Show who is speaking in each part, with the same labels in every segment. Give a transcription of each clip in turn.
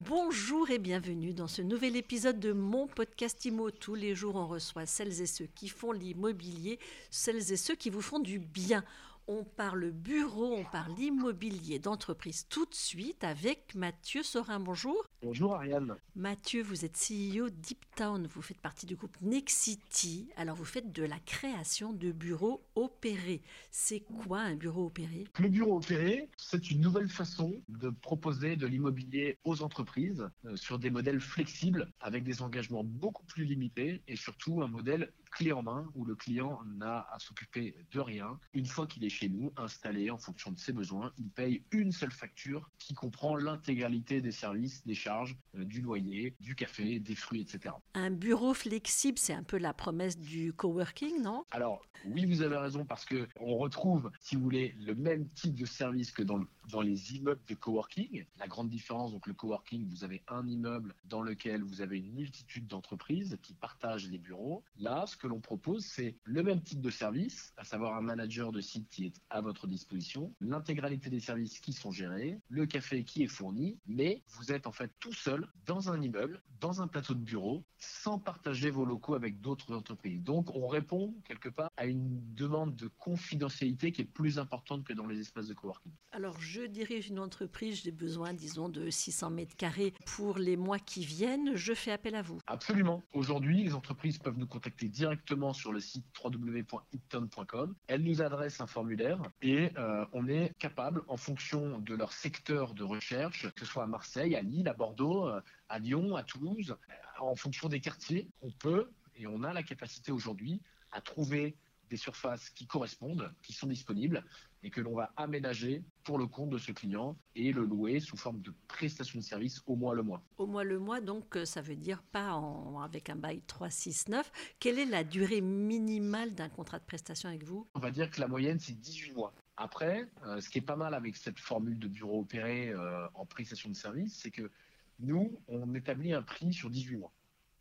Speaker 1: Bonjour et bienvenue dans ce nouvel épisode de mon podcast IMO. Tous les jours, on reçoit celles et ceux qui font l'immobilier, celles et ceux qui vous font du bien. On parle bureau, on parle immobilier d'entreprise tout de suite avec Mathieu Sorin. Bonjour.
Speaker 2: Bonjour Ariane.
Speaker 1: Mathieu, vous êtes CEO Deep Town, vous faites partie du groupe Nexity. Alors vous faites de la création de bureaux opérés. C'est quoi un bureau opéré?
Speaker 2: Le bureau opéré, c'est une nouvelle façon de proposer de l'immobilier aux entreprises euh, sur des modèles flexibles avec des engagements beaucoup plus limités et surtout un modèle clé en main où le client n'a à s'occuper de rien. Une fois qu'il est chez nous, installé en fonction de ses besoins, il paye une seule facture qui comprend l'intégralité des services, des charges, euh, du loyer, du café, des fruits, etc.
Speaker 1: Un bureau flexible, c'est un peu la promesse du coworking, non?
Speaker 2: Alors oui, vous avez raison parce que on retrouve, si vous voulez, le même type de service que dans, dans les immeubles de coworking. La grande différence, donc le coworking, vous avez un immeuble dans lequel vous avez une multitude d'entreprises qui partagent les bureaux. Là, ce que l'on propose, c'est le même type de service, à savoir un manager de site qui est à votre disposition, l'intégralité des services qui sont gérés, le café qui est fourni, mais vous êtes en fait tout seul dans un immeuble, dans un plateau de bureau, sans partager vos locaux avec d'autres entreprises. Donc, on répond quelque part à une demande de confidentialité qui est plus importante que dans les espaces de coworking.
Speaker 1: Alors, je dirige une entreprise, j'ai besoin, disons, de 600 mètres carrés pour les mois qui viennent. Je fais appel à vous.
Speaker 2: Absolument. Aujourd'hui, les entreprises peuvent nous contacter directement sur le site www.ipton.com. Elles nous adressent un formulaire et euh, on est capable, en fonction de leur secteur de recherche, que ce soit à Marseille, à Lille, à Bordeaux, euh, à Lyon, à Toulouse, en fonction des quartiers, on peut et on a la capacité aujourd'hui à trouver des surfaces qui correspondent, qui sont disponibles et que l'on va aménager pour le compte de ce client et le louer sous forme de prestation de service au mois le mois.
Speaker 1: Au mois le mois, donc euh, ça veut dire pas en, avec un bail 369. Quelle est la durée minimale d'un contrat de prestation avec vous?
Speaker 2: On va dire que la moyenne c'est 18 mois. Après, euh, ce qui est pas mal avec cette formule de bureau opéré euh, en prestation de service, c'est que nous, on établit un prix sur 18 mois.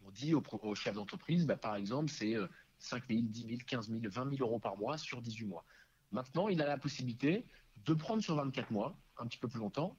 Speaker 2: On dit au, au chef d'entreprise, bah, par exemple, c'est 5 000, 10 000, 15 000, 20 000 euros par mois sur 18 mois. Maintenant, il a la possibilité de prendre sur 24 mois, un petit peu plus longtemps,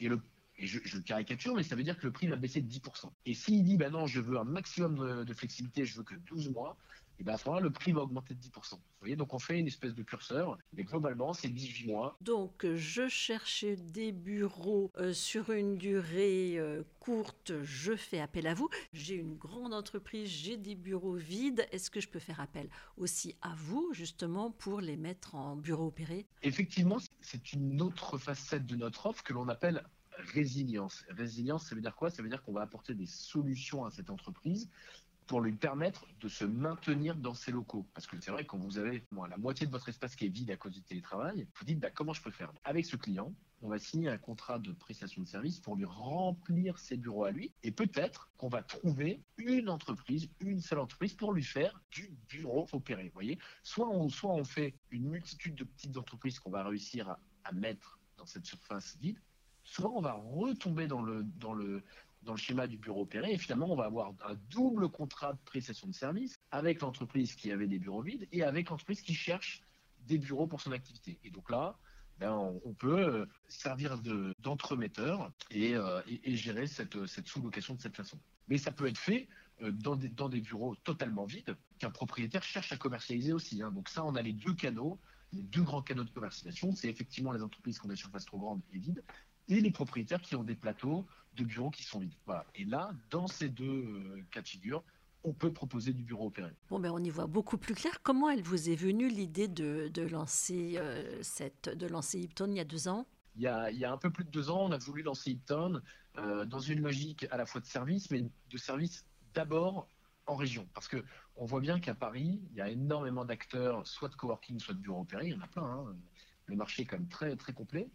Speaker 2: et le et je, je, caricature, mais ça veut dire que le prix va baisser de 10%. Et s'il dit, ben non, je veux un maximum de, de flexibilité, je veux que 12 mois, et bien à ce moment-là, le prix va augmenter de 10%. Vous voyez, donc on fait une espèce de curseur, mais globalement, c'est 18 mois.
Speaker 1: Donc, je cherchais des bureaux euh, sur une durée euh, courte, je fais appel à vous. J'ai une grande entreprise, j'ai des bureaux vides. Est-ce que je peux faire appel aussi à vous, justement, pour les mettre en bureau opéré?
Speaker 2: Effectivement, c'est une autre facette de notre offre que l'on appelle résilience. Résilience, ça veut dire quoi? Ça veut dire qu'on va apporter des solutions à cette entreprise pour lui permettre de se maintenir dans ses locaux. Parce que c'est vrai, quand vous avez la moitié de votre espace qui est vide à cause du télétravail, vous dites bah, comment je peux faire? Avec ce client, on va signer un contrat de prestation de service pour lui remplir ses bureaux à lui. Et peut-être qu'on va trouver une entreprise, une seule entreprise pour lui faire du bureau opéré. Voyez? Soit on, soit on fait une multitude de petites entreprises qu'on va réussir à mettre dans cette surface vide, soit on va retomber dans le, schéma du bureau opéré et finalement on va avoir un double contrat de prestation de service avec l'entreprise qui avait des bureaux vides et avec l'entreprise qui cherche des bureaux pour son activité. Et donc là, ben, on, peut servir d'entremetteur et, euh, gérer cette, cette sous-location de cette façon. Mais ça peut être fait euh, dans, des, dans des bureaux totalement vides qu'un propriétaire cherche à commercialiser aussi. Hein. Donc ça, on a les deux canaux, les deux grands canaux de commercialisation. C'est effectivement les entreprises qui ont des surfaces trop grandes et vides et les propriétaires qui ont des plateaux de bureaux qui sont vides. Voilà. Et là, dans ces deux euh, cas de figure, on peut proposer du bureau opéré.
Speaker 1: Bon, ben on y voit beaucoup plus clair. Comment elle vous est venue l'idée de, de, lancer euh, cette, de lancer Ipton il y a deux ans?
Speaker 2: Il y, a, il y a un peu plus de deux ans, on a voulu lancer Ipton euh, dans une logique à la fois de service, mais de service d'abord en région. Parce que on voit bien qu'à Paris, il y a énormément d'acteurs, soit de coworking, soit de bureau opéré. Il y en a plein. Hein. Le marché est quand même très, très complet.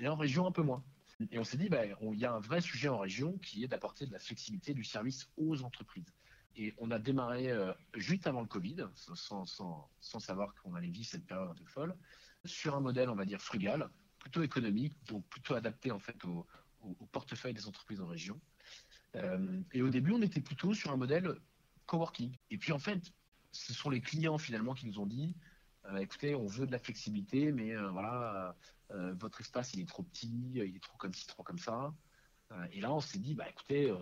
Speaker 2: Et en région, un peu moins. Et on s'est dit, ben, il y a un vrai sujet en région qui est d'apporter de la flexibilité du service aux entreprises. Et on a démarré euh, juste avant le Covid, sans, sans, sans savoir qu'on allait vivre cette période un peu folle, sur un modèle, on va dire, frugal, plutôt économique, donc plutôt adapté en fait au, au, au portefeuille des entreprises en région. Euh, et au début, on était plutôt sur un modèle coworking. Et puis en fait, ce sont les clients finalement qui nous ont dit, écoutez, on veut de la flexibilité, mais voilà, votre espace il est trop petit, il est trop comme ci, trop comme ça. et là, on s'est dit, bah écoutez,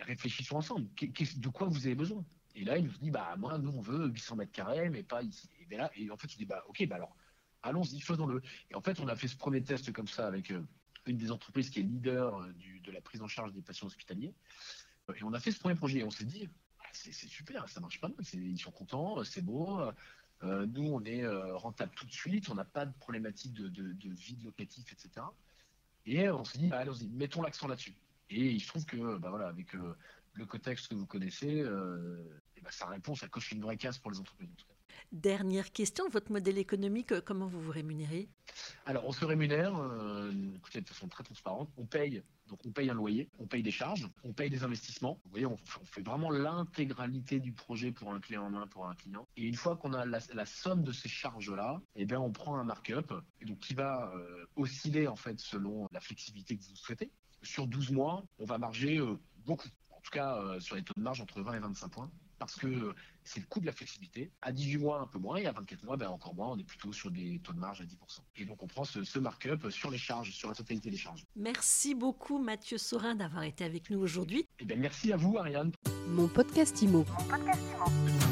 Speaker 2: réfléchissons ensemble. de quoi vous avez besoin? Et là, il nous dit, bah moi, nous, on veut 800 mètres carrés, mais pas ici. Et, ben là, et en fait, je dis, bah ok, bah alors, allons-y, faisons-le. Et en fait, on a fait ce premier test comme ça avec une des entreprises qui est leader de la prise en charge des patients hospitaliers. Et on a fait ce premier projet et on s'est dit, ah, c'est super, ça marche pas mal, ils sont contents, c'est beau. Euh, nous, on est euh, rentable tout de suite, on n'a pas de problématique de, vide locatif, etc. Et on s'est dit, bah, allons-y, mettons l'accent là-dessus. Et il se trouve que, bah, voilà, avec euh, le contexte que vous connaissez, bah, ça répond, ça coche une vraie case pour les entreprises.
Speaker 1: Dernière question, votre modèle économique, comment vous vous rémunérez?
Speaker 2: Alors, on se rémunère, écoutez, de façon très transparente. On paye donc on paye un loyer, on paye des charges, on paye des investissements. Vous voyez, on, fait vraiment l'intégralité du projet pour un clé en main pour un client. Et une fois qu'on a la, somme de ces charges-là, eh bien on prend un markup et donc qui va euh, osciller en fait selon la flexibilité que vous souhaitez. Sur 12 mois, on va marger euh, beaucoup. En tout cas, euh, sur les taux de marge entre 20 et 25 points parce que c'est le coût de la flexibilité. À 18 mois, un peu moins, et à 24 mois, ben encore moins, on est plutôt sur des taux de marge à 10%. Et donc, on prend ce, ce markup sur les charges, sur la totalité des charges.
Speaker 1: Merci beaucoup, Mathieu Saurin, d'avoir été avec nous aujourd'hui.
Speaker 2: Eh bien, merci à vous, Ariane.
Speaker 1: Mon podcast IMO. Mon podcast IMO.